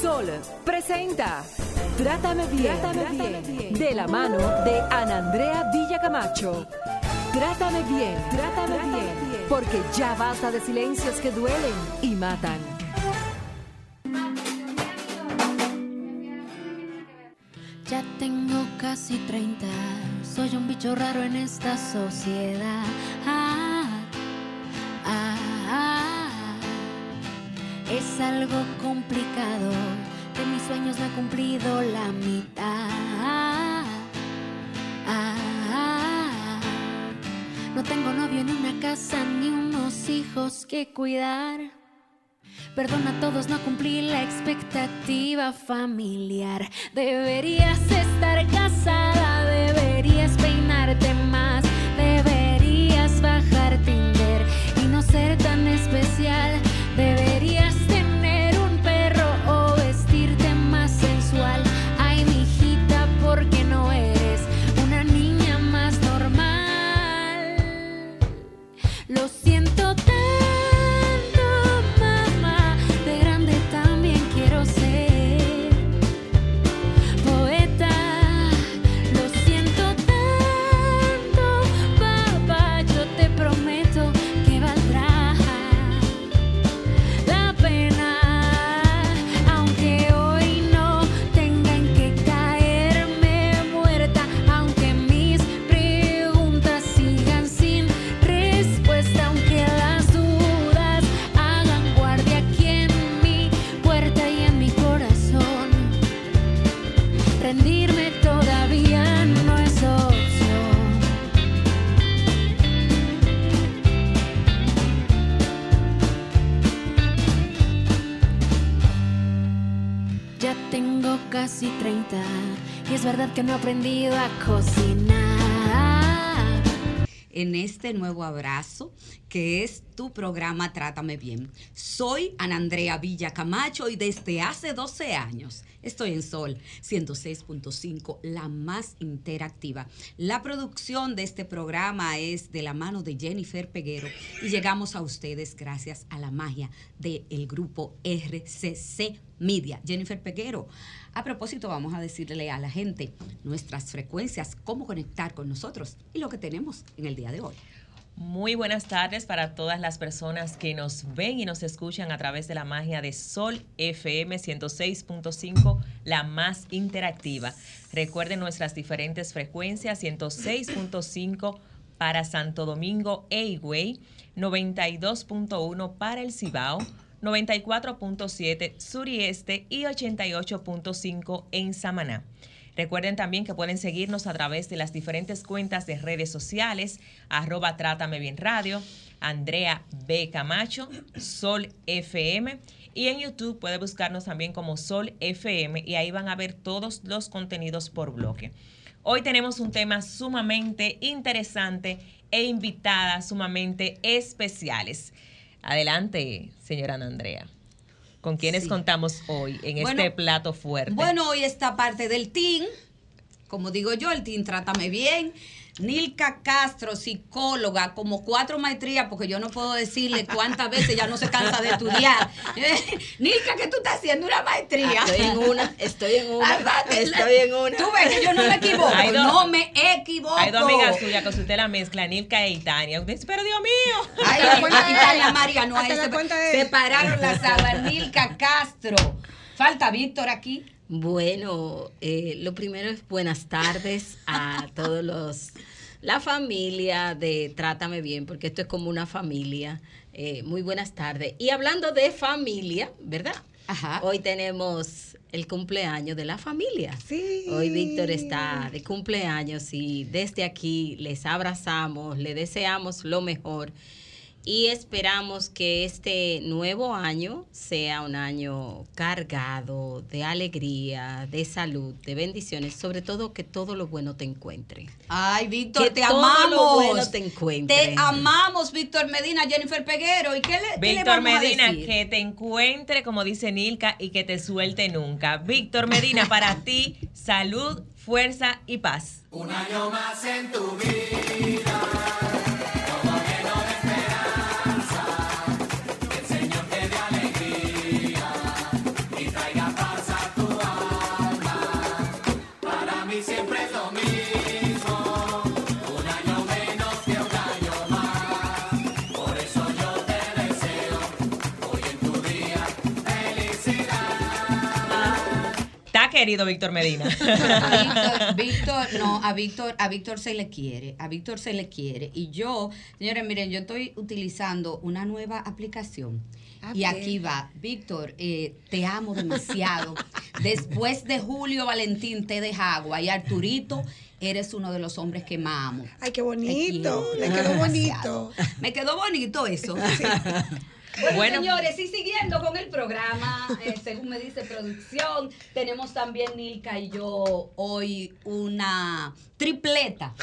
Sol presenta Trátame bien, bien, de la mano de Ana Andrea Villacamacho. Trátame bien, trátame, bien, porque ya basta de silencios que duelen y matan. Ya tengo casi 30, soy un bicho raro en esta sociedad. Es algo complicado de mis sueños no he cumplido la mitad. No tengo novio ni una casa ni unos hijos que cuidar. Perdona a todos, no cumplí la expectativa familiar. Deberías estar casada, este nuevo abrazo, que es tu programa Trátame Bien. Soy Ana Andrea Villa Camacho y desde hace 12 años estoy en Sol 106.5, la más interactiva. La producción de este programa es de la mano de Jennifer Peguero y llegamos a ustedes gracias a la magia del grupo RCC Media. Jennifer Peguero a propósito, vamos a decirle a la gente nuestras frecuencias, cómo conectar con nosotros y lo que tenemos en el día de hoy. Muy buenas tardes para todas las personas que nos ven y nos escuchan a través de la magia de Sol FM 106.5, la más interactiva. Recuerden nuestras diferentes frecuencias 106.5 para Santo Domingo e 92.1 para el Cibao, 94.7 sur y este y 88.5 en Samaná. Recuerden también que pueden seguirnos a través de las diferentes cuentas de redes sociales, arroba Trátame Bien Radio, Andrea B. Camacho, Sol FM. Y en YouTube puede buscarnos también como Sol FM y ahí van a ver todos los contenidos por bloque. Hoy tenemos un tema sumamente interesante e invitadas sumamente especiales. Adelante, señora Andrea. ¿Con quiénes contamos hoy en este plato fuerte? Bueno, hoy está parte del team. Como digo yo, el team Trátame Bien. Nilka Castro, psicóloga, como cuatro maestrías, porque yo no puedo decirle cuántas veces ya no se cansa de estudiar. Nilka, ¿qué tú estás haciendo? ¿Una maestría? Estoy en una, estoy en una, estoy en una. Tú ves que yo no me equivoco, no me equivoco. Hay dos amigas suyas que usted la mezcla, Nilka e Itania. Usted dice, pero Dios mío. Ay, la cuenta Itania, María, no, se, separaron las aguas. Nilka Castro. Falta Víctor aquí. Bueno, eh, lo primero es buenas tardes a todos los, la familia de Trátame Bien, porque esto es como una familia. Eh, muy buenas tardes. Y hablando de familia, ¿verdad? Ajá. Hoy tenemos el cumpleaños de la familia. Sí. Hoy Víctor está de cumpleaños y desde aquí les abrazamos, le deseamos lo mejor y esperamos que este nuevo año sea un año cargado de alegría, de salud, de bendiciones, sobre todo que todo lo bueno te encuentre. Ay, Víctor, te todo amamos. Lo bueno te encuentre. Te amamos, Víctor Medina, Jennifer Peguero. ¿Y qué le, Víctor Medina, que te encuentre, como dice Nilka, y que te suelte nunca. Víctor Medina, para ti, salud, fuerza y paz. Un año más en tu vida. Querido Víctor Medina? A Víctor, Víctor, no, a Víctor, a Víctor se le quiere, a Víctor se le quiere. Y yo, señores, miren, yo estoy utilizando una nueva aplicación. A y aquí va, Víctor, eh, te amo demasiado. Después de Julio Valentín te deja agua y Arturito, eres uno de los hombres que más amo. Ay, qué bonito. Le quedó bonito. Me quedó bonito eso. Bueno, Bueno. señores, y siguiendo con el programa, eh, según me dice producción, tenemos también Nilka y yo hoy una tripleta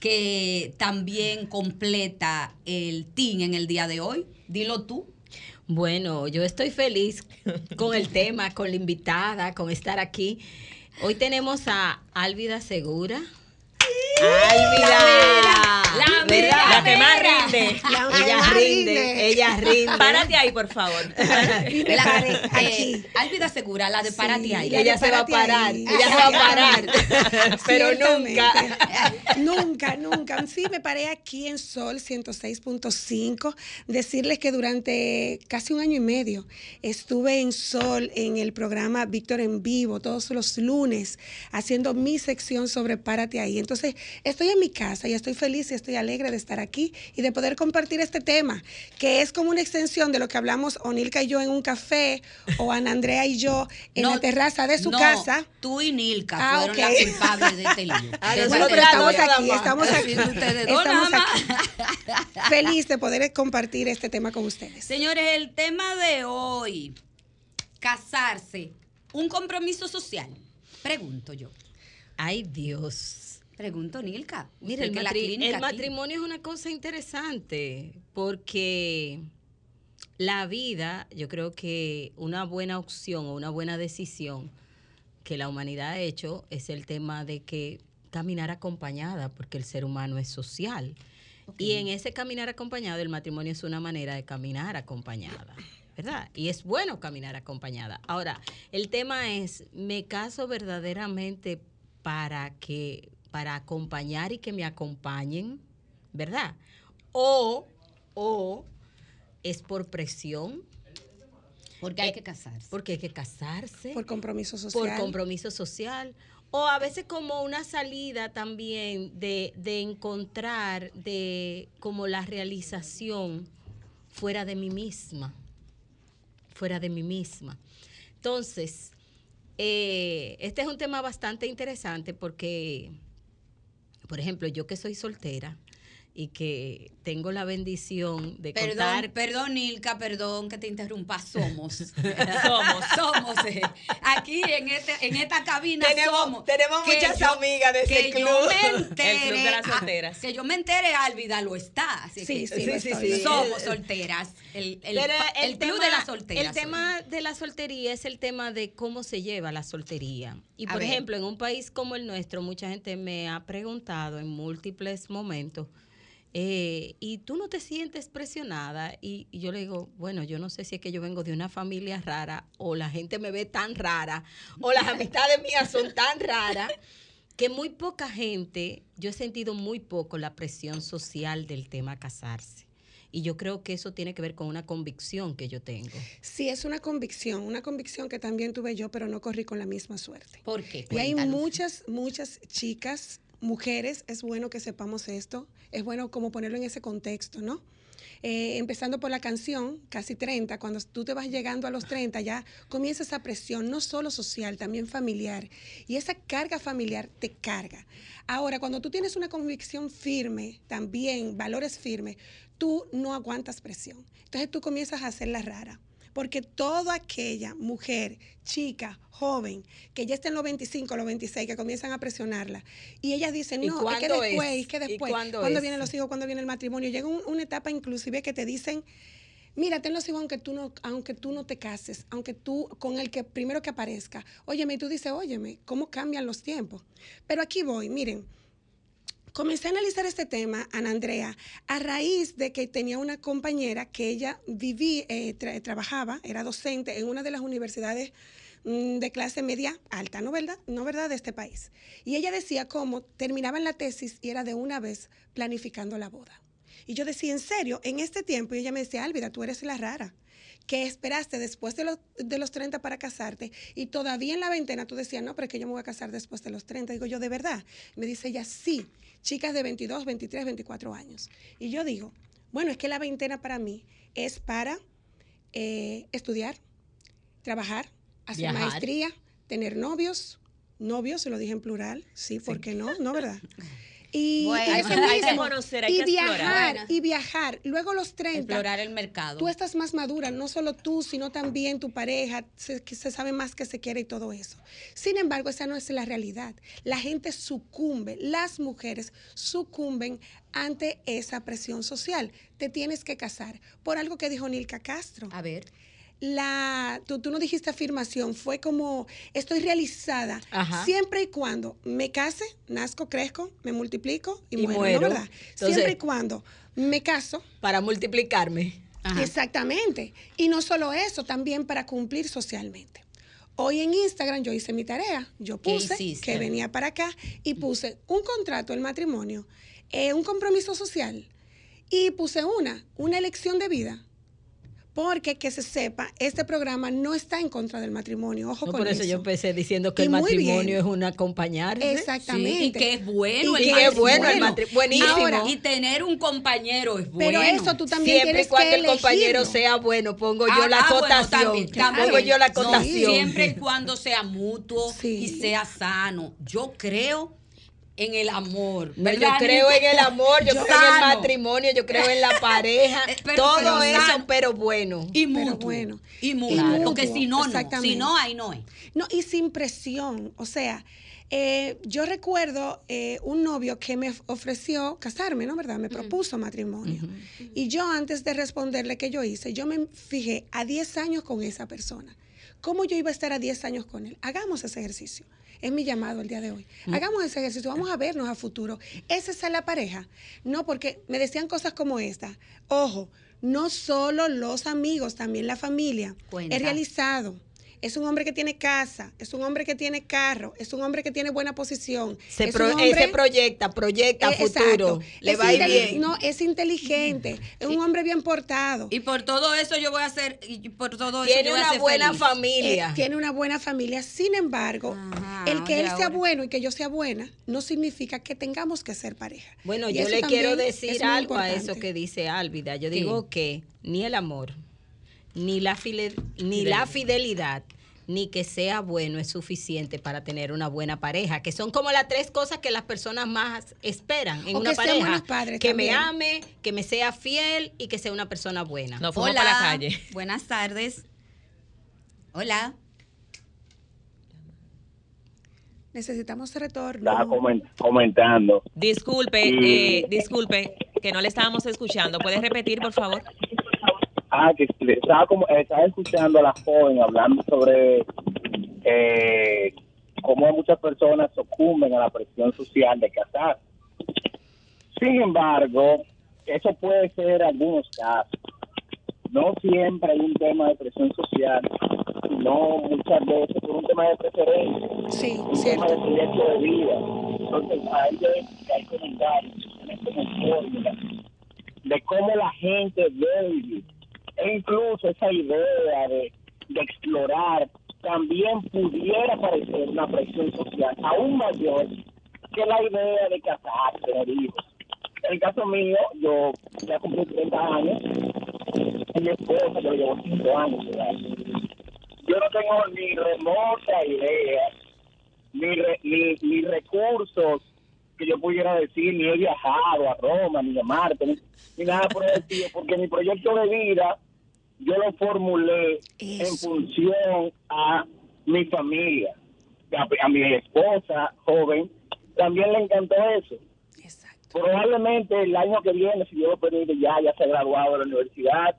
que también completa el team en el día de hoy. Dilo tú. Bueno, yo estoy feliz con el tema, con la invitada, con estar aquí. Hoy tenemos a Álvida Segura. La ¿verdad? mera, La que más rinde. La Ella más rinde, rinde. ella rinde. Párate ahí, por favor. La- eh. Álvida Segura, la de Sí, Párate ahí. Ella se va a parar, ahí. ella se va a parar. Pero nunca. Nunca, nunca. Sí, me paré aquí en Sol 106.5. Decirles que durante casi un año y medio estuve en Sol en el programa Víctor en Vivo todos los lunes haciendo mi sección sobre Párate ahí. Entonces, estoy en mi casa y estoy feliz y estoy alegre de estar aquí y de poder compartir este tema, que es como una extensión de lo que hablamos Onilka y yo en un café o Ana Andrea y yo en No, la terraza de su no, casa. Tú y Nilka Ah, fueron ok. las culpables de este lío. Ah, Bueno, ese pero estamos aquí, estamos aquí. Sí, ustedes dos Estamos aquí. Feliz de poder compartir este tema con ustedes. Señores, el tema de hoy, casarse, un compromiso social. Pregunto yo. Ay, Dios. Pregunto, Nilka. Mira, usted el, matri- aquí. matrimonio es una cosa interesante porque la vida, yo creo que una buena opción o una buena decisión que la humanidad ha hecho es el tema de que caminar acompañada, porque el ser humano es social. Y en ese caminar acompañado, el matrimonio es una manera de caminar acompañada. ¿Verdad? Y es bueno caminar acompañada. Ahora, el tema es, ¿me caso verdaderamente para que, para acompañar y que me acompañen? ¿Verdad? O, o es por presión, Porque hay que casarse. porque hay que casarse Por compromiso social. por compromiso social o a veces como una salida también de, de encontrar de como la realización fuera de mí misma fuera de mí misma entonces eh, este es un tema bastante interesante porque por ejemplo yo que soy soltera y que tengo la bendición de Perdón, contar perdón, Nilka, perdón que te interrumpa. Somos. Somos. somos. eh. Aquí en, este, en esta cabina Tenemos- somos. tenemos Que muchas amigas de ese club. Yo me entere, El club de las ah, solteras. que yo me entere, Álvida lo está. Así Sí, que sí, Sí, sí, sí. Somos solteras. El, el, el club de las solteras. El tema de la soltería es el tema de cómo se lleva la soltería. Y A por ver. ejemplo, en un país como el nuestro, mucha gente me ha preguntado en múltiples momentos, eh, ¿y tú no te sientes presionada? Y, y yo le digo, bueno, yo no sé si es que yo vengo de una familia rara o la gente me ve tan rara o las amistades mías son tan raras que muy poca gente, yo he sentido muy poco la presión social del tema casarse. Y yo creo que eso tiene que ver con una convicción que yo tengo. Sí, es una convicción, una convicción que también tuve yo, pero no corrí con la misma suerte. ¿Por qué? Y hay muchas, muchas chicas, mujeres, es bueno que sepamos esto, es bueno como ponerlo en ese contexto, ¿no? Eh, empezando por la canción, casi 30, cuando tú te vas llegando a los 30, ya comienza esa presión, no solo social, también familiar. Y esa carga familiar te carga. Ahora, cuando tú tienes una convicción firme, también valores firmes, tú no aguantas presión. Entonces tú comienzas a hacerla rara. Porque toda aquella mujer, chica, joven, que ya está en los 25, los 26, que comienzan a presionarla, y ellas dicen, ¿Y no, es que después, es? que ¿Y después, cuándo cuando vienen los hijos, cuando viene el matrimonio, llega un- una etapa inclusive que te dicen, mira, ten los hijos aunque tú no, aunque tú no te cases, aunque tú, con el que primero que aparezca. Óyeme, y tú dices, óyeme, ¿cómo cambian los tiempos? Pero aquí voy, miren, Comencé a analizar este tema, Ana Andrea, a raíz de que tenía una compañera que ella vivía, eh, tra- trabajaba, era docente en una de las universidades mm, de clase media alta, ¿no verdad? ¿no verdad? De este país. Y ella decía cómo terminaban la tesis y era de una vez planificando la boda. Y yo decía, ¿en serio? En este tiempo, y ella me decía, Álvida, tú eres la rara. Que esperaste después de los, de los 30 para casarte y todavía en la veintena tú decías, no, pero es que yo me voy a casar después de los 30. Digo yo, ¿de verdad? Me dice ella, sí, chicas de 22, 23, 24 años. Y yo digo, bueno, es que la veintena para mí es para eh, estudiar, trabajar, hacer Viajar. maestría, tener novios, novios, se lo dije en plural, sí, ¿por qué no? ¿No, verdad? Y Bueno, eso hay que conocer, hay y que viajar, y viajar. Luego los 30, Explorar el mercado. tú estás más madura, no solo tú, sino también tu pareja, se, se sabe más que se quiere y todo eso. Sin embargo, esa no es la realidad. La gente sucumbe, las mujeres sucumben ante esa presión social. Te tienes que casar. Por algo que dijo Nilka Castro. A ver. La, tú, tú no dijiste afirmación, fue como estoy realizada Ajá. siempre y cuando me case, nazco, crezco, me multiplico y, Y muero, ¿no, muero. verdad? Entonces- siempre y cuando me caso, Para multiplicarme. Ajá. Exactamente. Y no solo eso, también para cumplir socialmente. Hoy en Instagram yo hice mi tarea. Yo ¿Qué puse que venía para acá y puse un contrato, el matrimonio, eh, un compromiso social y puse una, una elección de vida. Porque que se sepa, este programa no está en contra del matrimonio. Ojo No, con por eso, yo empecé diciendo que Y el matrimonio bien. es un acompañarse. Exactamente. Sí, y que es bueno Y el que es matrimonio. bueno el matri- buenísimo. Ahora, y tener un compañero es bueno. Pero eso tú también Siempre y tienes cuando que el compañero sea bueno, pongo yo Ah, la ah, bueno, cotación. también, también. Pongo yo la No, cotación. siempre y cuando sea mutuo Sí. y sea sano. Yo creo en el amor. No, yo ¿verdad, creo en el amor, yo, Yo- creo en el matrimonio, yo creo en la pareja, Eh, pero- todo pero eso, sano. pero bueno. Y Pero mutuo. bueno. Y mutuo. mutuo, Porque si no, no. Si no, ahí no es. No, y sin presión. O sea, eh, yo recuerdo eh, un novio que me ofreció casarme, ¿no? ¿Verdad? Me propuso matrimonio. Y yo antes de responderle qué yo hice, yo me fijé a 10 años con esa persona. ¿Cómo yo iba a estar a 10 años con él? Hagamos ese ejercicio. Es mi llamado el día de hoy. Hagamos ese ejercicio, vamos a vernos a futuro. ¿Esa es la pareja? No, porque me decían cosas como esta. Ojo, no solo los amigos, también la familia. Cuenta. Es realizado. Es un hombre que tiene casa, es un hombre que tiene carro, es un hombre que tiene buena posición. Se, es pro- un hombre- se proyecta, proyecta Eh, futuro. exacto. Le Es va a ir bien. No, es inteligente, es un hombre bien portado. Y por todo eso yo voy a hacer, y por todo eso Tiene yo voy a una ser buena feliz. familia. Eh, tiene una buena familia. Sin embargo, Ajá, el que él sea ahora. bueno y que yo sea buena no significa que tengamos que ser pareja. Bueno, Y yo le quiero decir algo a eso que dice Álvida. Yo digo que ni el amor, ni la, file- ni la fidelidad, ni que sea bueno es suficiente para tener una buena pareja, que son como las tres cosas que las personas más esperan en O una que pareja. buenos padres que me ame, que me sea fiel y que sea una persona buena. Fuimos Hola. para la calle. Buenas tardes. Hola. Necesitamos retorno. estaba comen- comentando. Disculpe, eh, disculpe, que no le estábamos escuchando. ¿Puedes repetir, por favor? Ah, que estaba, como, estaba escuchando a la joven hablando sobre eh, cómo muchas personas sucumben a la presión social de casar. Sin embargo, eso puede ser algunos casos. No siempre hay un tema de presión social, sino muchas veces por un tema de preferencia. Sí, un tema de proyecto de vida. Entonces, ahí hay, comentarios como fórmula de cómo la gente debe vivir. E incluso esa idea de, explorar también pudiera parecer una presión social aún mayor que la idea de casarse, tener hijos. En el caso mío, yo ya cumplí 30 años y mi esposa yo llevo 5 años. Yo no tengo ni remota idea ni, re- ni, ni recursos que yo pudiera decir, ni he viajado a Roma, ni a Marte, ni, ni nada por el estilo, porque mi proyecto de vida yo lo formulé en función a mi familia, a, a mi esposa joven, también le encantó eso. Exacto. Probablemente el año que viene, si Dios lo permite, ya, ya se ha graduado de la universidad,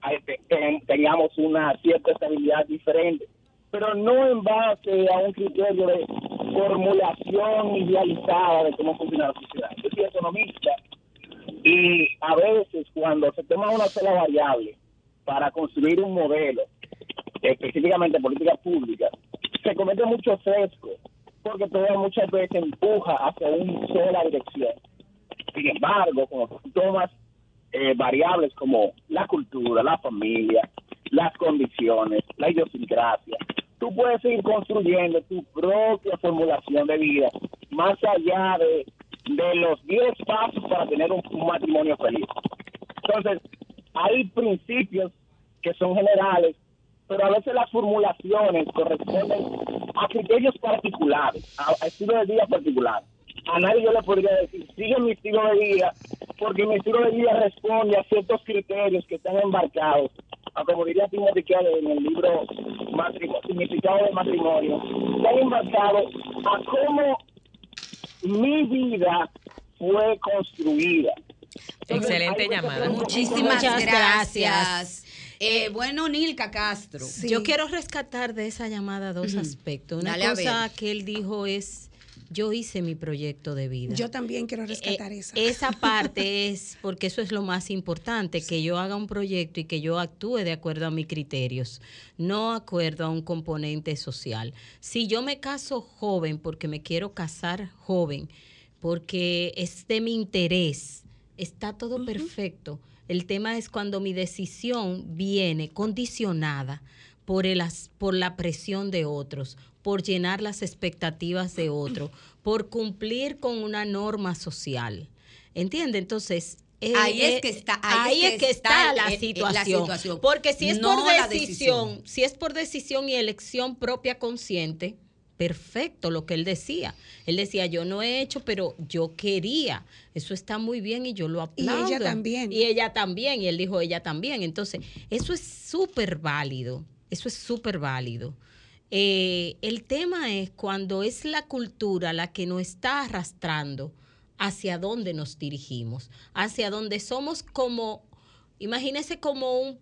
ahí te- ten- teníamos una cierta estabilidad diferente, pero no en base a un criterio de formulación idealizada de cómo funciona la sociedad. Yo soy economista y a veces cuando se toma una sola variable para construir un modelo, específicamente política pública, se comete mucho sesgo, porque todo muchas veces empuja hacia una sola dirección. Sin embargo, cuando tomas eh, variables como la cultura, la familia, las condiciones, la idiosincrasia. Tú puedes ir construyendo tu propia formulación de vida más allá de, de los 10 pasos para tener un, un matrimonio feliz. Entonces, hay principios que son generales, pero a veces las formulaciones corresponden a criterios particulares, a, estilo de vida particular. A nadie yo le podría decir, sigue mi estilo de vida, porque mi estilo de vida responde a ciertos criterios que están embarcados, a como diría Timothy en el libro Significado de Matrimonio, están embarcados a cómo mi vida fue construida. Excelente llamada. Muchísimas Muchas gracias. gracias. Eh, bueno, Nilka Castro. Sí. Yo quiero rescatar de esa llamada dos aspectos. Una Dale cosa que él dijo es, yo hice mi proyecto de vida. Yo también quiero rescatar Eh, eso. Esa parte es, porque eso es lo más importante, que yo haga un proyecto y que yo actúe de acuerdo a mis criterios, no acuerdo a un componente social. Si yo me caso joven, porque me quiero casar joven, porque es de mi interés, está todo perfecto. El tema es cuando mi decisión viene condicionada por, el, as- por la presión de otros, por llenar las expectativas de otros, por cumplir con una norma social. ¿Entiende? Entonces... eh, Ahí es eh, que está- ahí es que está, está la, el- el- la situación. Porque si es No por decisión. si es por decisión y elección propia consciente, perfecto lo que él decía. Él decía, yo no he hecho, pero yo quería. Eso está muy bien y yo lo Y ella aplaudo. también. Y ella también. Y él dijo, ella también. Entonces, eso es súper válido. Eso es súper válido. Eh, el tema es cuando es la cultura la que nos está arrastrando hacia dónde nos dirigimos, hacia donde somos como, imagínese como un,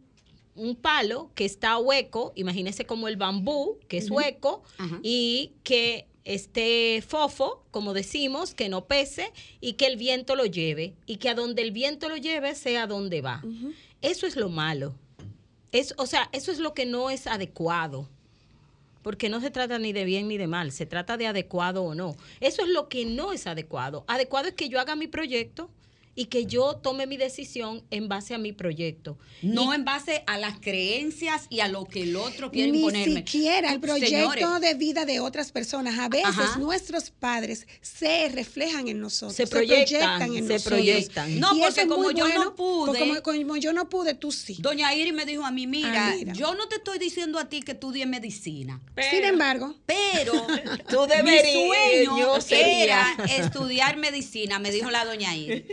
un palo que está hueco, imagínese como el bambú que es hueco y que esté fofo, como decimos, que no pese y que el viento lo lleve y que a donde el viento lo lleve sea donde va. Eso es lo malo. Es, o sea, eso es lo que no es adecuado. Porque no se trata ni de bien ni de mal, se trata de adecuado o no. Eso es lo que no es adecuado. Adecuado es que yo haga mi proyecto y que yo tome mi decisión en base a mi proyecto. No Y- en base a las creencias y a lo que el otro quiere Ni imponerme. siquiera el proyecto Señores, de vida de otras personas. A veces Ajá. nuestros padres se reflejan en nosotros. Se proyectan, en se nosotros. proyectan. No, Y porque como yo no bueno, pude- Como, como yo no pude, tú sí. Doña Iri me dijo a mí, mira, Ah, mira. yo no te estoy diciendo a ti que estudies medicina, Sin embargo, pero Tú mi deberías, sueño yo sería. era estudiar medicina, me dijo la doña Iri.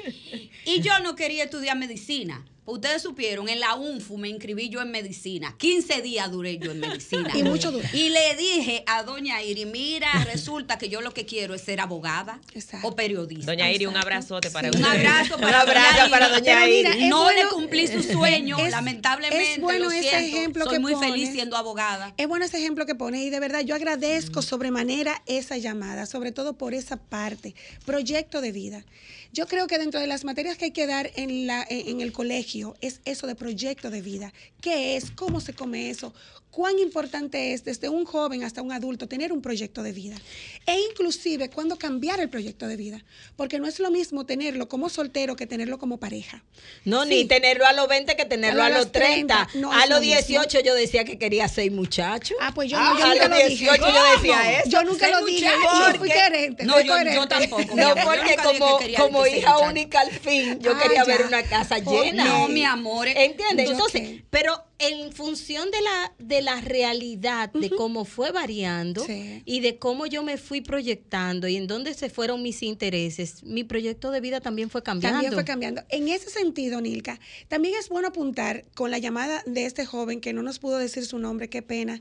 Y yo no quería estudiar medicina. Ustedes supieron, en la UNFU me inscribí yo en medicina. 15 días duré yo en medicina. Y mucho duró. Y le dije a doña Iri, mira, resulta que yo lo que quiero es ser abogada Exacto. o periodista. Doña Iri, un abrazote para Sí. Un usted. abrazo para Un abrazo doña Iri. para doña mira, Iri. No bueno- le cumplí su sueño, es- lamentablemente. es bueno lo ese siento. ejemplo Soy que muy pones. feliz siendo abogada. Es bueno ese ejemplo que pones y de verdad yo agradezco sobremanera esa llamada, sobre todo por esa parte, proyecto de vida. Yo creo que dentro de las materias que hay que dar en, la, en, el colegio es eso de proyecto de vida. ¿Qué es? ¿Cómo se come eso? ¿Cuán importante es desde un joven hasta un adulto tener un proyecto de vida? E inclusive cuándo cambiar el proyecto de vida. Porque no es lo mismo tenerlo como soltero que tenerlo como pareja. No, Sí. ni tenerlo a los 20 que tenerlo A a los los 30. 30, no a los lo mismo. 18 yo decía que quería seis muchachos. Ah, pues yo, Ah, no, yo a nunca los lo dije. 18 yo decía eso. Yo nunca lo dije. Yo fui coherente. No, fui yo- tampoco. No, porque como, que como hija muchacho. única al fin, yo Ah, quería ya. ver una casa Oh, llena. No, mi amor. ¿Entiendes? Entonces- Entonces, pero en función de la, de la realidad, de cómo fue variando Sí. y de cómo yo me fui proyectando y en dónde se fueron mis intereses, mi proyecto de vida también fue cambiando. También fue cambiando. En ese sentido, Nilka, también es bueno apuntar con la llamada de este joven que no nos pudo decir su nombre, qué pena,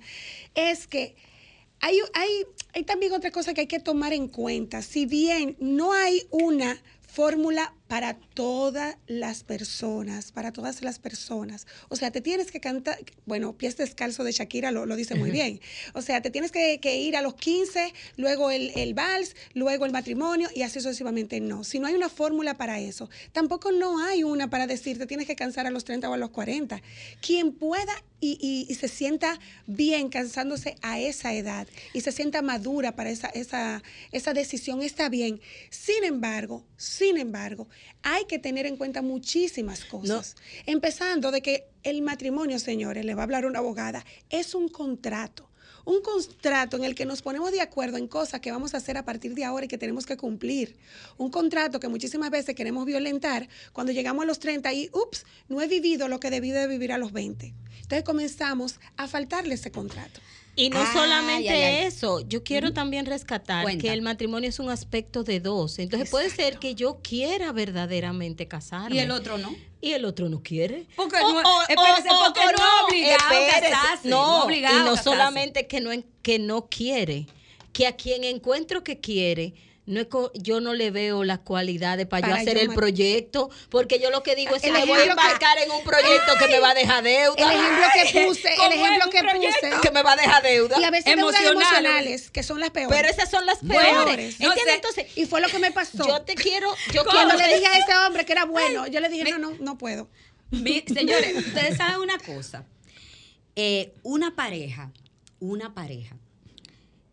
es que hay, hay, hay también otra cosa que hay que tomar en cuenta. Si bien no hay una fórmula para todas las personas, para todas las personas. O sea, te tienes que cantar, bueno, pies descalzo de Shakira lo, lo dice muy bien. O sea, te tienes que, que ir a los 15, luego el, el vals, luego el matrimonio y así sucesivamente. No, si no hay una fórmula para eso, tampoco no hay una para decir te tienes que cansar a los 30 o a los 40. Quien pueda y, y- y se sienta bien cansándose a esa edad y se sienta madura para esa, esa, esa decisión, está bien. Sin embargo, sin embargo, hay que tener en cuenta muchísimas cosas. Empezando de que El matrimonio, señores, le va a hablar una abogada, es un contrato. Un contrato en el que nos ponemos de acuerdo en cosas que vamos a hacer a partir de ahora y que tenemos que cumplir. Un contrato que muchísimas veces queremos violentar cuando llegamos a los 30 y, ups, no he vivido lo que debí de vivir a los 20. Entonces comenzamos a faltarle ese contrato. Y no solamente ay, ay. eso, yo quiero también rescatar Cuenta. que el matrimonio es un aspecto de dos. Entonces puede ser que yo quiera verdaderamente casarme. Y el otro no. Y el otro no quiere. Porque no- espérese, porque no es obligado espérese. casarse, No, no obligado y no casarse. solamente que no, que no quiere, que a quien encuentro que quiere, no es co- yo no le veo las cualidades para, yo hacer yo el proyecto, porque yo lo que digo es que me voy a que- embarcar en un proyecto que me va a dejar deuda. El ejemplo que puse, el ¿cómo ejemplo que puse. que me va a dejar deuda. Y a veces deudas Emocionales. emocionales, que son las peores. Pero esas son las Bueno, peores. no ¿Entiendes? sé. Entonces, y fue lo que me pasó. yo te quiero, yo Cuando le dije a ese hombre que era bueno, yo le dije, no, no, no puedo. Mi- señores, ustedes saben una cosa. Eh, una pareja, una pareja,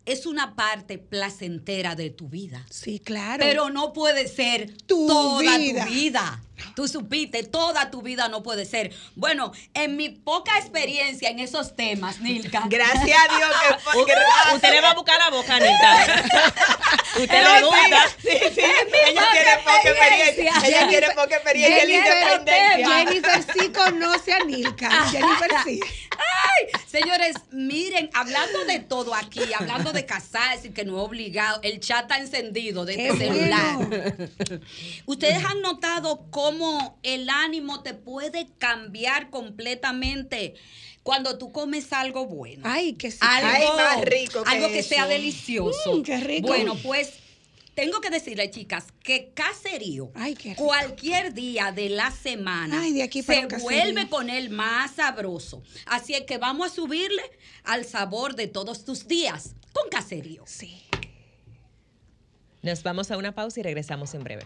es una parte placentera de tu vida. Sí, claro. Pero no puede ser Tu toda vida. tu vida. Tú supiste, toda tu vida no puede ser. Bueno, en mi poca experiencia en esos temas, Nilka. Gracias a Dios que U- Usted le va a buscar la boca, Anita. Usted le gusta. Sí, sí, ella tiene poca experiencia. Ella tiene poca experiencia en la Jennifer, independencia. Jennifer sí conoce a Nilka. Jennifer sí. Ay, señores, miren, hablando de todo aquí, hablando de casarse, que no es obligado, el chat está encendido de este celular. bueno. Ustedes han notado cómo el ánimo te puede cambiar completamente cuando tú comes algo bueno. Ay, que sí. algo, Ay, más rico que algo que sea delicioso. Mm, qué rico. Bueno, pues tengo que decirle, chicas, que caserío, Ay, qué rico. cualquier día de la semana, Ay, de aquí para se vuelve con él más sabroso. Así es que vamos a subirle al sabor de todos tus días con caserío. Sí. Nos vamos a una pausa y regresamos en breve.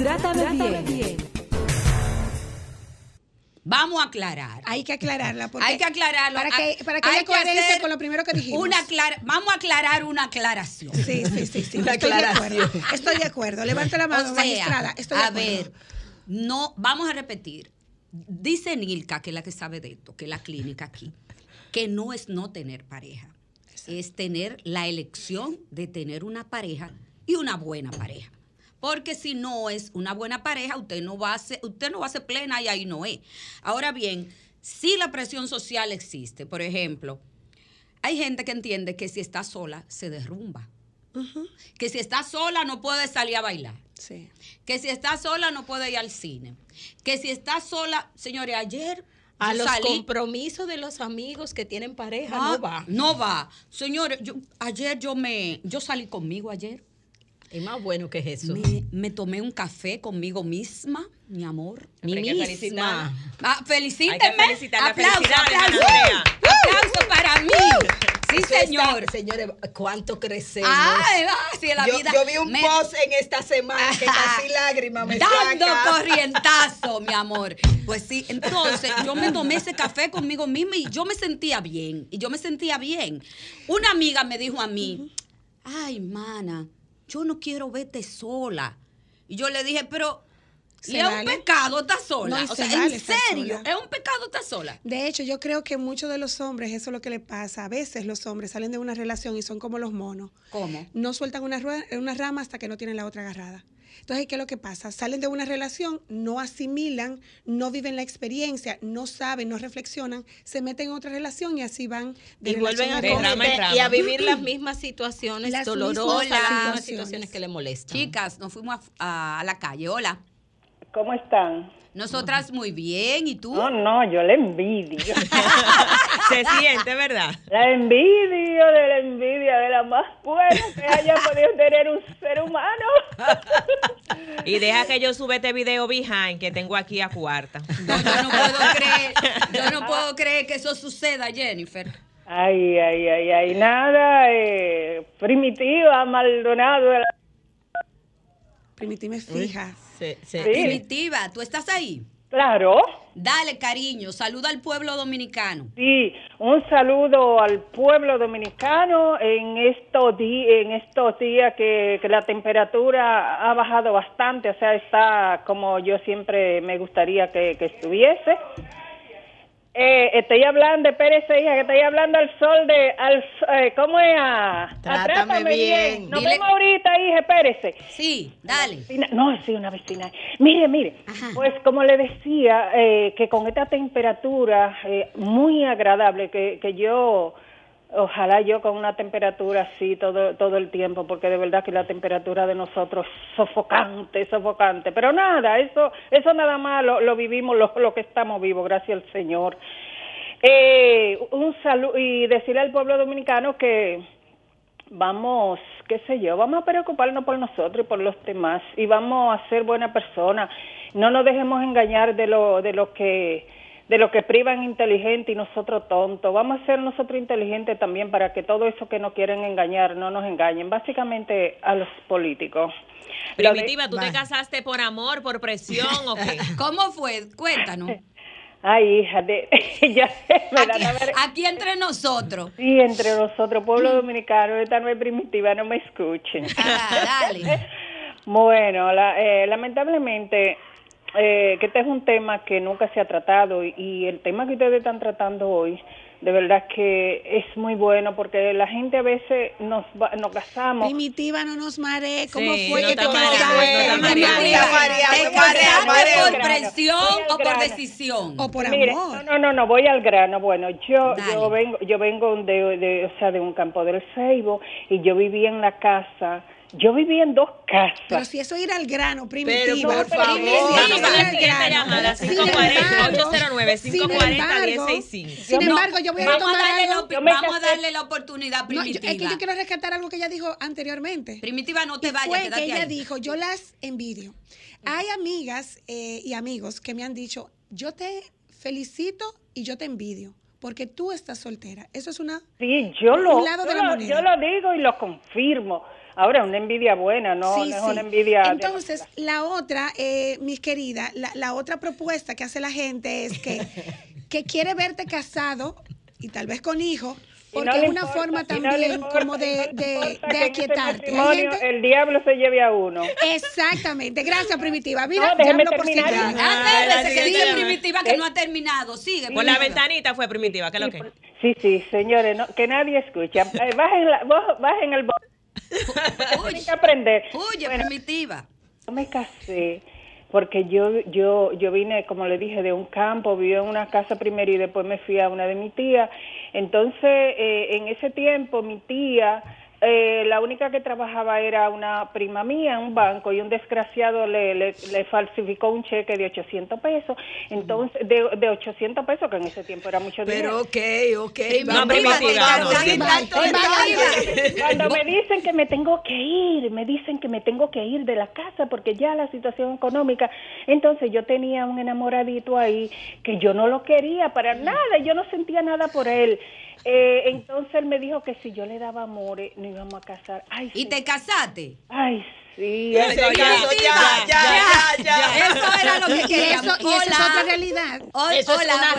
Trátame, bien. Vamos a aclarar. Hay que aclararla. Porque Hay que aclararlo. Para que, Hay- para que hay haya coherencia con lo primero que dijimos. Una vamos a aclarar una aclaración. Sí, sí, sí, sí. Una Estoy de acuerdo. Estoy de acuerdo. Levanta la mano, O sea, magistrada. Estoy de a acuerdo. ver, no, vamos a repetir. Dice Nilka, que es la que sabe de esto, que es la clínica aquí, que no es no tener pareja, es tener la elección de tener una pareja y una buena pareja. Porque si no es una buena pareja, usted no va a ser, usted no va a ser plena y ahí no es. Ahora bien, si la presión social existe, por ejemplo, hay gente que entiende que si está sola se derrumba. Que si está sola no puede salir a bailar. Sí. Que si está sola no puede ir al cine. Que si está sola, señores, ayer A los salí- compromisos de los amigos que tienen pareja, Ah, no va. No va. Señores, yo, ayer yo me, yo salí conmigo ayer. Es más bueno que eso. Me, me tomé un café conmigo misma, mi amor. Mi misma. Ah, felicíteme. Aplauso, aplauso. Andrea. Aplauso para mí. Sí, Eso está- señor. señores, ¿cuánto crecemos? Ay, ah, sí, la yo, vida. yo vi un me- post en esta semana que casi lágrimas me Dando saca. corrientazo, mi amor. Pues sí, entonces yo me tomé ese café conmigo misma y yo me sentía bien. Y yo me sentía bien. Una amiga me dijo a mí, ay, mana, yo no quiero verte sola. Y yo le dije, pero Se ¿y es un pecado estar sola? No, o se sea, vale en serio, sola. es un pecado estar sola. De hecho, yo creo que muchos de los hombres, eso es lo que le pasa. A veces los hombres salen de una relación y son como los monos. ¿Cómo? No sueltan una, una rama hasta que no tienen la otra agarrada. Entonces, ¿qué es lo que pasa? Salen de una relación, no asimilan, no viven la experiencia, no saben, no reflexionan, se meten en otra relación y así van de y vuelven a y a vivir las mismas situaciones Las dolorosas, mismas las mismas situaciones. situaciones que le molestan. Chicas, nos fuimos a, a- a la calle. Hola. ¿Cómo están? Nosotras muy bien. ¿Y tú? No, no, yo le envidio. Se siente, ¿verdad? La envidio de la envidia de la más buena que haya podido tener un ser humano. Y deja que yo sube este video behind que tengo aquí a cuarta. No, yo no puedo creer, yo no puedo creer que eso suceda, Jennifer. Ay, ay, ay, ay, nada, eh, primitiva, Maldonado. de la- Primitiva fija. Sí, sí. Sí. Primitiva, ¿tú estás ahí? Claro. Dale, cariño, saluda al pueblo dominicano. Sí, un saludo al pueblo dominicano en estos, di- en estos días que, que la temperatura ha bajado bastante, o sea, está como yo siempre me gustaría que, que estuviese. Eh, estoy hablando, espérese, hija, que estoy hablando al sol de, al, eh, ¿cómo es? A, a Trátame bien. Nos Dile- vemos ahorita, hija, espérese. Sí, dale. Vecina- No, sí, una vecina. Mire, mire, pues como le decía, eh, que con esta temperatura eh, muy agradable, que, que yo, ojalá yo con una temperatura así todo, todo el tiempo, porque de verdad que la temperatura de nosotros sofocante, sofocante. Pero nada, eso, eso nada más lo, lo vivimos los lo que estamos vivos, gracias al Señor. Eh, un saludo y decirle al pueblo dominicano que vamos, qué sé yo, vamos a preocuparnos por nosotros y por los demás y vamos a ser buena persona. No nos dejemos engañar de lo de lo que de lo que privan inteligente y nosotros tontos. Vamos a ser nosotros inteligentes también para que todo eso que nos quieren engañar no nos engañen, básicamente a los políticos. Primitiva, ¿tú te casaste por amor, por presión o qué? ¿Cómo fue? Cuéntanos. Ay, hija de ya sé, Aquí entre nosotros. Sí, entre nosotros, pueblo dominicano, esta no es primitiva, no me escuchen. Ah, dale. Bueno, la- eh, lamentablemente, eh, que este es un tema que nunca se ha tratado y, y el tema que ustedes están tratando hoy, de verdad que es muy bueno porque la gente a veces nos, va- nos casamos. Primitiva, no nos maree. ¿Cómo Sí, fue no que te casaste? no te marees. María, María, ¿Te María, casaste María. por presión o por decisión? O por Mire, amor. no, no, no, no, voy al grano. Bueno, yo Dale. yo vengo yo vengo de, de, o sea, de un campo del Ceibo y yo vivía en la casa. Yo vivía en dos casas. Pero si eso es ir al grano, primitiva. por favor. primitiva, Vamos con la siguiente llamada, Sin 540, embargo, 809, sin 540, embargo, 1065. Sin embargo, yo voy a Vamos a darle, la, algo. me vamos a darle la oportunidad No, yo- primitiva. es que yo quiero rescatar algo que ella dijo anteriormente. Primitiva, no te Y vayas, fue quédate que ella ahí. dijo, yo las envidio. Hay amigas eh, y amigos que me han dicho, yo te felicito y yo te envidio, porque tú estás soltera. Eso es una... Sí, yo lo, Un lado de yo la lo- moneda. yo lo digo y lo confirmo. Ahora, una envidia buena, no, Sí, no es sí. una envidia. de- Entonces, la otra, eh, mis queridas, la, la otra propuesta que hace la gente es que, que quiere verte casado y tal vez con hijos, no porque es una importa, forma no también importa, como de, no de, que ese aquietarte. Gente- el diablo se lleve a uno. Exactamente, gracias Primitiva. Mira, déjeme sí terminar. espérese, que dice primitiva que no ha terminado. Sigue. Por la ventanita fue primitiva, ¿qué es lo que? Sí, sí, señores, no- que nadie escucha. Eh, bajen, la, vos- bajen el... vo- Tienen que aprender. Oye, Bueno, primitiva. Yo me casé porque yo yo yo vine, como le dije, de un campo, viví en una casa primero y después me fui a una de mi tía. Entonces, eh, en ese tiempo, mi tía, eh, la única que trabajaba era una prima mía en un banco y un desgraciado le, le, le falsificó un cheque de 800 pesos. Entonces, de, de 800 pesos, que en ese tiempo era mucho dinero. Pero ok, ok. No. Cuando me dicen que me tengo que ir, me dicen que me tengo que ir de la casa porque ya la situación económica, entonces yo tenía un enamoradito ahí que yo no lo quería para nada, yo no sentía nada por él. Eh, entonces él me dijo que si yo le daba amores, nos íbamos a casar. Ay, ¿Y sí. te casaste? Ay, sí. Ya, ay, ya, ya, ya, ya, ya. Eso era lo que Y queríamos. eso, y eso es Hola. otra realidad. Eso Hola, Es una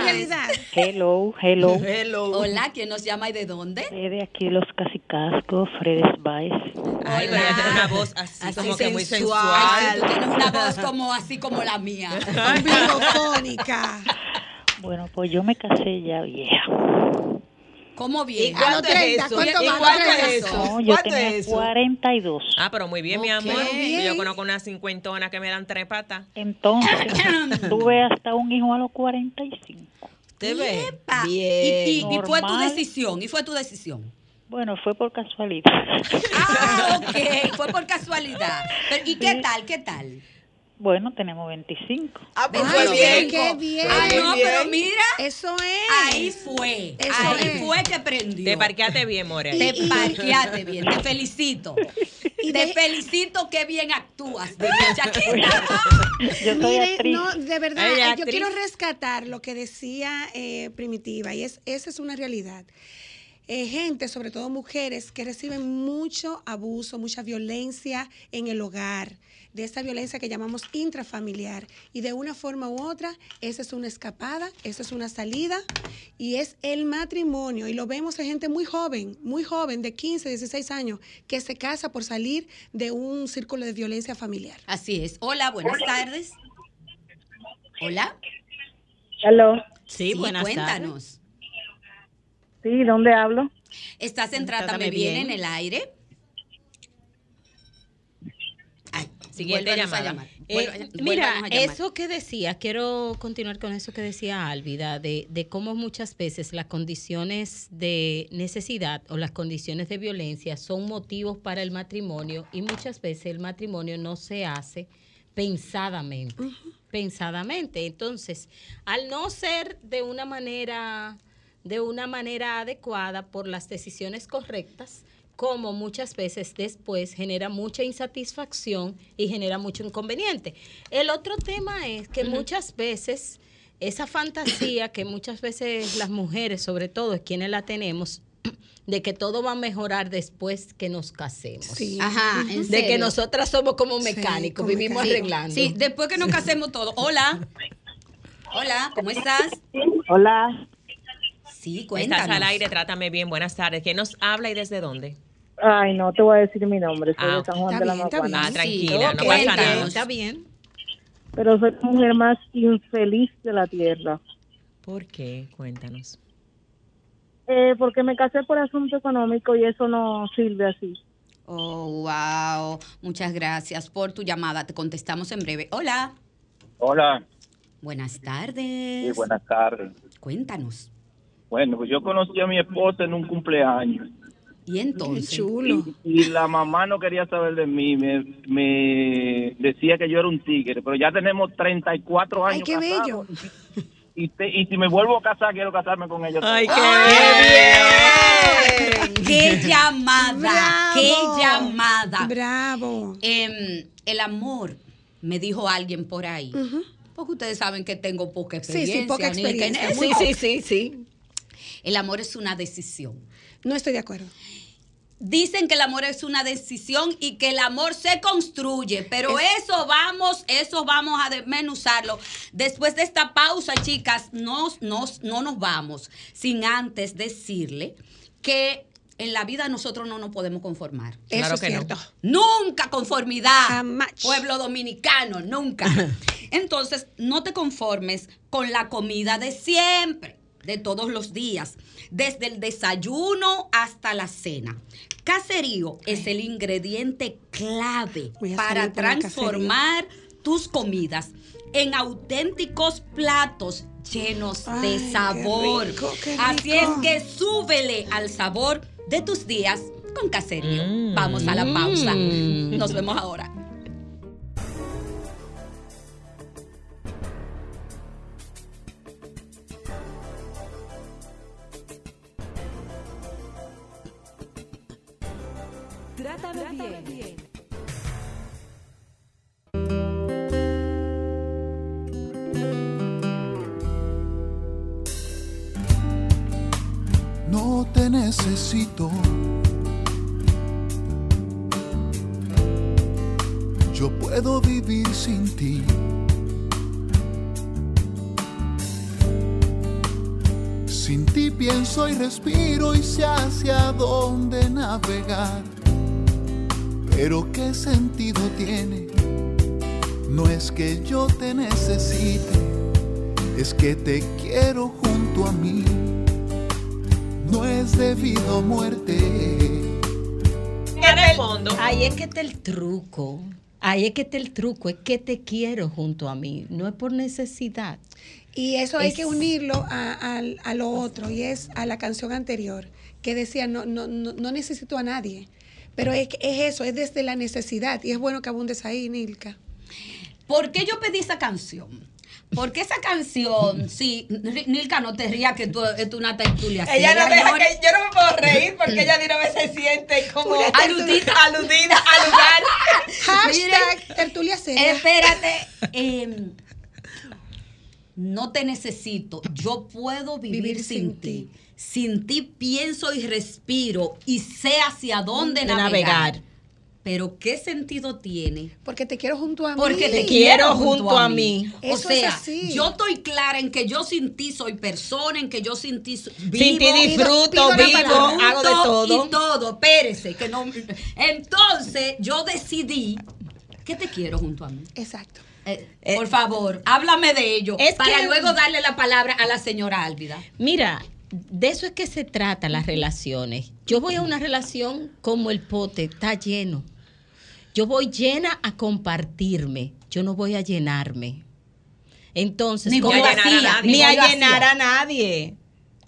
realidad. Hello, hello. Hello. Hola, ¿quién nos llama y de dónde? de aquí los casicascos, Fredes Baez. Ay, pero ella tiene una voz así, Así como que muy sensual. Ay, tú tienes una voz como así como la mía. Ombligofónica. Bueno, pues yo me casé ya vieja. ¿Cómo ¿Y bien? A los cuánto es 30, eso? ¿cuánto ¿Y cuánto ¿Cuánto es es eso? No, yo ¿Cuánto tenía es eso? 42. Ah, pero muy bien, mi Ok. amor. Bien. Yo conozco una cincuentona que me dan tres patas. Entonces, tuve hasta un hijo a los 45. ¿Te ve? Epa. Bien. Y, y- y fue tu decisión, y fue tu decisión. Bueno, fue por casualidad. Ah, ok, fue por casualidad. Pero, ¿Y qué tal, qué tal? Bueno, tenemos 25. Ah, pues Ay, bien. qué bien. Ah, Fue no, pero mira, Eso es. ahí fue, Eso ahí es. fue que prendió. Te parqueaste bien, More. Te parqueaste bien, te felicito. Y te de- felicito que bien actúas, Shakira. Yo soy Mire, actriz. no, de verdad, yo quiero rescatar lo que decía eh, Primitiva, y es, esa es una realidad. eh, gente, sobre todo mujeres, que reciben mucho abuso, mucha violencia en el hogar, de esa violencia que llamamos intrafamiliar. Y de una forma u otra, esa es una escapada, esa es una salida y es el matrimonio. Y lo vemos en gente muy joven, muy joven, de 15, 16 años, que se casa por salir de un círculo de violencia familiar. Así es. Hola, buenas tardes. Hola. Aló. Sí, buenas cuéntanos. Sí, ¿dónde hablo? ¿Estás en Trátame, Trátame bien. Bien. en el aire? Ay, Siguiente llamada. llamar. Eh, mira, llamar. eso que decía, quiero continuar con eso que decía Álvida, de, de cómo muchas veces las condiciones de necesidad o las condiciones de violencia son motivos para el matrimonio y muchas veces el matrimonio no se hace pensadamente, pensadamente. Entonces, al no ser de una manera de una manera adecuada por las decisiones correctas, como muchas veces después genera mucha insatisfacción y genera mucho inconveniente. El otro tema es que muchas veces esa fantasía que muchas veces las mujeres, sobre todo, es quienes la tenemos, de que todo va a mejorar después que nos casemos. Sí. Ajá, ¿en De que nosotras somos como Sí, mecánicos, como vivimos arreglando. Sí, después que nos casemos todos. Hola. Hola, ¿cómo estás? Hola. Sí, Estás cuéntanos. al aire, trátame bien. Buenas tardes. ¿Quién nos habla y desde dónde? Ay, no te voy a decir mi nombre, soy Ah, de San Juan está de la bien, está Maguana. Ah, Sí, tranquila, no pasa nada. está bien. Pero soy la mujer más infeliz de la tierra. ¿Por qué? Cuéntanos. Eh, porque me casé por asunto económico y eso no sirve así. Oh, wow. Muchas gracias por tu llamada. Te contestamos en breve. Hola. Hola, Buenas tardes. sí, buenas tardes. Cuéntanos. Bueno, pues yo conocí a mi esposa en un cumpleaños Y Qué entonces. chulo. y la mamá no quería saber de mí, me, me decía que yo era un tigre, pero ya tenemos 34 años Ay, qué casados. bello. Y, te- y si me vuelvo a casar, quiero casarme con ella. Ay, ¡Ay! ¡Qué llamada! Bravo. ¡Qué llamada! Bravo. Em, el amor, me dijo alguien por ahí. Porque ustedes saben que tengo poca Sí, experiencia. sí, poca ni que en experiencia. eso. Sí, sí, sí, sí. El amor es una decisión. No estoy de acuerdo. Dicen que el amor es una decisión y que el amor se construye, pero eso vamos, eso vamos a desmenuzarlo. Después de esta pausa, chicas, nos, nos, no nos vamos sin antes decirle que en la vida nosotros no nos podemos conformar. Eso Claro es que no. cierto. Nunca conformidad. Jamás. Pueblo dominicano, nunca. Entonces, no te conformes con la comida de siempre, de todos los días, desde el desayuno hasta la cena. Caserío es el ingrediente clave para transformar tus comidas en auténticos platos llenos Ay, de qué sabor. rico, qué Así es que súbele al sabor de tus días con Caserío. Mm. Vamos a la pausa. Mm. Nos vemos ahora. Yo puedo vivir sin ti. Sin ti pienso y respiro y sé hacia dónde navegar. Pero qué sentido tiene? No es que yo te necesite, es que te quiero junto a mí. No es debido a muerte. ¿Qué respondo? Ahí es que está el truco. Ahí es que está el truco, es que te quiero junto a mí, no es por necesidad. Y eso hay Es- que unirlo a, a lo otro, y es a la canción anterior, que decía, no, no, no, no necesito a nadie. Pero es, es eso, es desde la necesidad. Y es bueno que abundes ahí, Nilka. ¿Por qué yo pedí esa canción? Porque esa canción, sí, Nilka, no te rías que tú es una tertulia. Ella no deja que yo no me puedo reír porque ella de una vez se siente como Aludida. aludida al lugar. Hashtag tertulia seria. Espérate. em, no te necesito, yo puedo vivir, sin, ti. Sin ti pienso y respiro y sé hacia dónde De navegar. navegar. Pero ¿qué sentido tiene? Porque te quiero junto a mí. Porque te Te quiero quiero junto, junto a a mí. mí. O Eso es sea, así. yo estoy clara en que yo sin ti soy persona, en que yo sin ti vivo, Sin ti disfruto, vivo, palabra, hago de todo. Y todo, espérese, que no. Entonces, yo decidí que te quiero junto a mí. Exacto. Eh, por favor, háblame de ello es para que- luego darle la palabra a la señora Álvida. Mira, de eso es que se trata las relaciones. Yo voy a una relación como el pote, está lleno. Yo voy llena a compartirme, yo no voy a llenarme. Entonces, Ni como a a vacía, nadie, ni a llenar a nadie.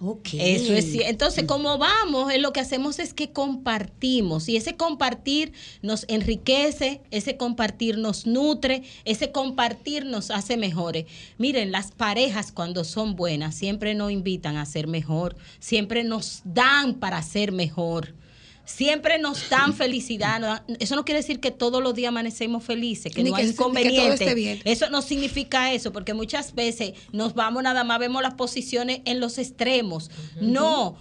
Ok. Eso es cierto. Entonces, como vamos, eh, lo que hacemos es que compartimos y ese compartir nos enriquece, ese compartir nos nutre, ese compartir nos hace mejores. Miren, las parejas cuando son buenas siempre nos invitan a ser mejor, siempre nos dan para ser mejor. Siempre nos dan felicidad. Eso no quiere decir que todos los días amanecemos felices, que Ni no que hay inconvenientes. Eso no significa eso, porque muchas veces nos vamos nada más, vemos las posiciones en los extremos. No,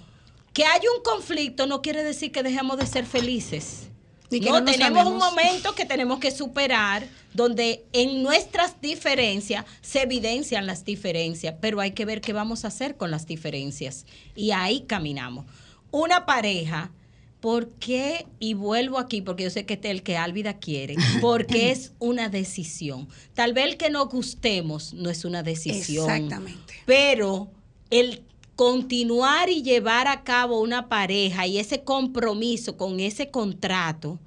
que haya un conflicto no quiere decir que dejemos de ser felices. Que no, tenemos un momento que tenemos que superar donde en nuestras diferencias se evidencian las diferencias, pero hay que ver qué vamos a hacer con las diferencias. Y ahí caminamos. Una pareja, ¿por qué? Y vuelvo aquí porque yo sé que este es el que Álvida quiere, porque es una decisión. Tal vez el que nos gustemos no es una decisión. Exactamente. Pero el continuar y llevar a cabo una pareja y ese compromiso con ese contrato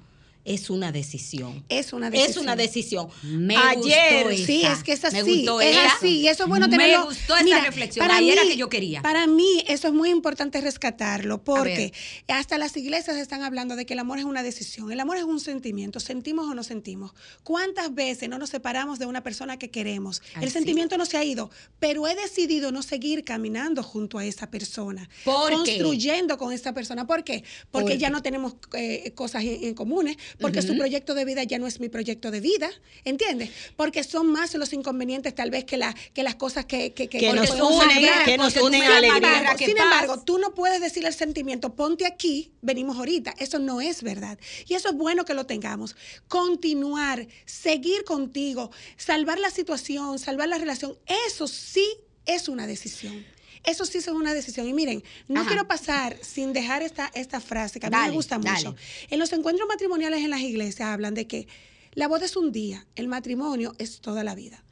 es una decisión. Es una Es decisión. una decisión. Me Ayer, gustó Sí, esa. es que es así. Me gustó es esa. así. Y eso es bueno Me tenerlo. gustó esa reflexión. para Ahí era mí- que yo quería. Para mí, eso es muy importante rescatarlo. Porque hasta las iglesias están hablando de que el amor es una decisión. El amor es un sentimiento. Sentimos o no sentimos. ¿Cuántas veces no nos separamos de una persona que queremos? El sentimiento no se ha ido, pero he decidido no seguir caminando junto a esa persona. ¿Por qué? construyendo con esa persona. ¿Por qué? Porque ¿Por ya qué? no tenemos eh, cosas en, en comunes, porque su proyecto de vida ya no es mi proyecto de vida, ¿entiendes? Porque son más los inconvenientes tal vez que, la, que las cosas que, que, Que nos nos unen, que nos unen sin alegría. embargo, Que Sin paz. embargo, tú no puedes decir al sentimiento, ponte aquí, venimos ahorita. Eso no es verdad. Y eso es bueno que lo tengamos. Continuar, seguir contigo, salvar la situación, salvar la relación, eso sí es una decisión. Eso sí es una decisión. Y miren, no Ajá. quiero pasar sin dejar esta, esta frase que a mí Dale, me gusta dale. mucho. En los encuentros matrimoniales en las iglesias hablan de que la boda es un día, el matrimonio es toda la vida.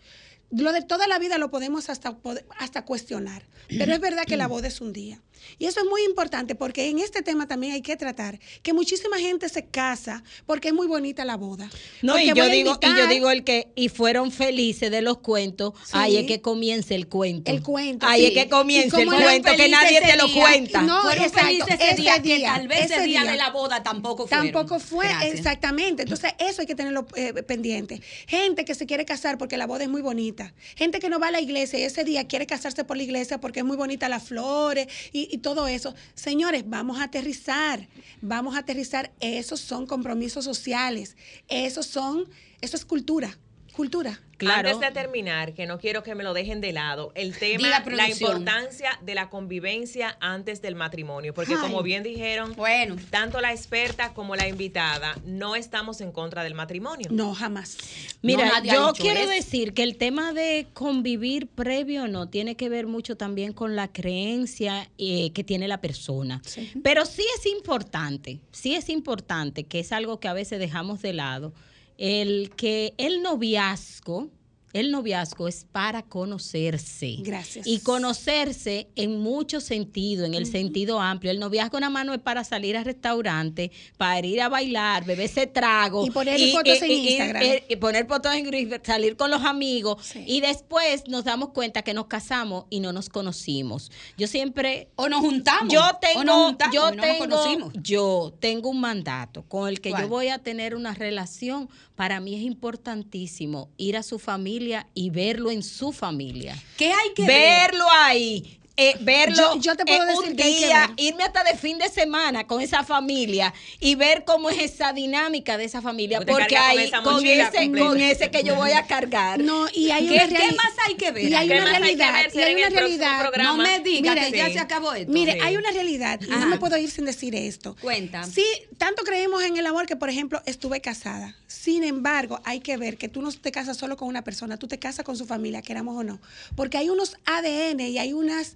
Lo de toda la vida lo podemos hasta, hasta cuestionar, pero es verdad que la boda es un día. Y eso es muy importante porque en este tema también hay que tratar que muchísima gente se casa porque es muy bonita la boda. No, y yo digo, y yo digo el que, y fueron felices de los cuentos, Sí. ahí es que comienza el cuento. El cuento, Ahí sí. es que comienza Y el cuento, que nadie te lo cuenta. No, fueron exacto, felices ese, ese día, que tal vez ese día, día. de la boda tampoco fueron. Tampoco fue, Gracias. exactamente. Entonces, eso hay que tenerlo eh, pendiente. Gente que se quiere casar porque la boda es muy bonita. Gente que no va a la iglesia y ese día quiere casarse por la iglesia porque es muy bonita las flores y, y todo eso. Señores, vamos a aterrizar. Vamos a aterrizar. Esos son compromisos sociales. Esos son, eso es cultura. Cultura. Claro. Antes de terminar, que no quiero que me lo dejen de lado, el tema, la producción. importancia de la convivencia antes del matrimonio, porque Ay. como bien dijeron, Bueno. tanto la experta como la invitada no estamos en contra del matrimonio. No, jamás. Mira, No, yo quiero eso. decir que el tema de convivir previo no tiene que ver mucho también con la creencia eh, que tiene la persona. Pero sí es importante, sí es importante, que es algo que a veces dejamos de lado, el que el noviazgo, el noviazgo es para conocerse. Gracias. Y conocerse en mucho sentido, en el sentido amplio. El noviazgo nada más no es para salir al restaurante, para ir a bailar, beberse trago. Y poner fotos en Instagram. y poner fotos en Instagram, salir con los amigos. Sí. Y después nos damos cuenta que nos casamos y no nos conocimos. Yo siempre O nos juntamos. yo o tengo, nos juntamos yo no nos conocimos. yo tengo un mandato con el que ¿Cuál? yo voy a tener una relación. Para mí es importantísimo ir a su familia y verlo en su familia. ¿Qué hay que ver? Verlo ahí. Eh, verlo Yo- yo te puedo en decir un que hay que día, ver. irme hasta de fin de semana con esa familia y ver cómo es esa dinámica de esa familia. Porque con ahí, con, ese, con ese que yo voy a cargar. No, y hay ¿Qué, una qué más hay que ver? Y hay ¿Qué una más hay que realidad. y hay una. No me digas que ya se acabó esto. Mire, Sí. hay una realidad y Ajá. no me puedo ir sin decir esto. Cuenta. Sí, tanto creemos en el amor que, por ejemplo, estuve casada. Sin embargo, hay que ver que tú no te casas solo con una persona, tú te casas con su familia, queramos o no. Porque hay unos ADN y hay unas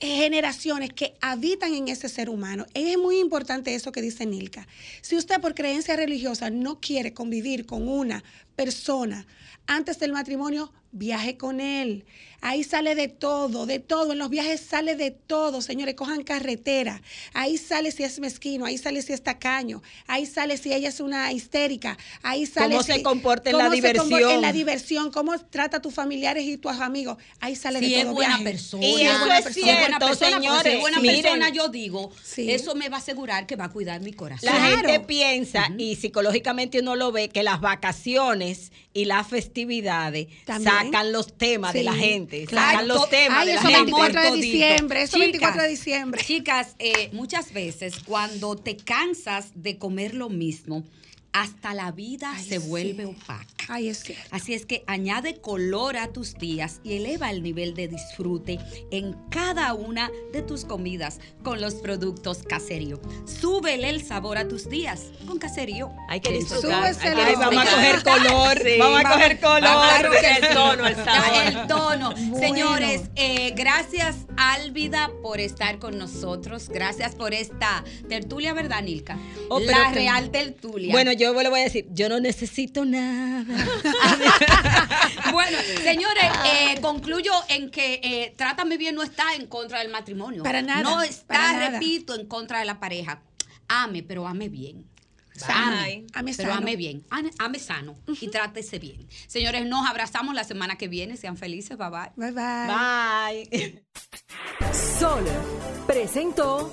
generaciones que habitan en ese ser humano. Es muy importante eso que dice Nilka. Si usted por creencia religiosa no quiere convivir con una persona antes del matrimonio, viaje con él. Ahí sale de todo, de todo. En los viajes sale de todo, señores. Cojan carretera. Ahí sale si es mezquino, ahí sale si es tacaño, ahí sale si ella es una histérica, ahí sale Cómo si- se comporta en la cómo se comporta diversión. en la diversión, cómo trata a tus familiares y tus amigos. Ahí sale Si de es todo. buena viaje. persona. Y es eso buena es persona. Cierto, persona, porque si es señores, buena miren. persona, yo digo, Sí. eso me va a asegurar que va a cuidar mi corazón. La Claro. gente piensa, y psicológicamente uno lo ve, que las vacaciones y las festividades También. sacan los temas de la gente, claro. sacan los temas Ay, de la eso gente. 24 de diciembre, eso Chicas, 24 de diciembre. Chicas, eh, muchas veces cuando te cansas de comer lo mismo, hasta la vida Ay, se sí. vuelve opaca. Ay, es cierto. Así es que añade color a tus días y eleva el nivel de disfrute en cada una de tus comidas con los productos Caserío. Súbele el sabor a tus días con Caserío. Hay que disfrutar. Hay que vamos a coger color, Sí. vamos a coger color. Vamos a Claro que coger el tono, el sabor. el tono. Bueno. Señores, eh, gracias Álvida por estar con nosotros. Gracias por esta tertulia, ¿verdad, Nilka? Oh, La real tertulia. Bueno, yo le voy a decir, yo no necesito nada. Bueno, señores, eh, concluyo en que eh, Trátame Bien no está en contra del matrimonio. Para nada, No está, nada. repito, en contra de la pareja. Ame, pero ame bien. Ame, Ame pero sano. ame bien. Ame, ame sano y trátese bien. Señores, nos abrazamos la semana que viene. Sean felices. Bye bye. Bye bye. Bye. Sol presentó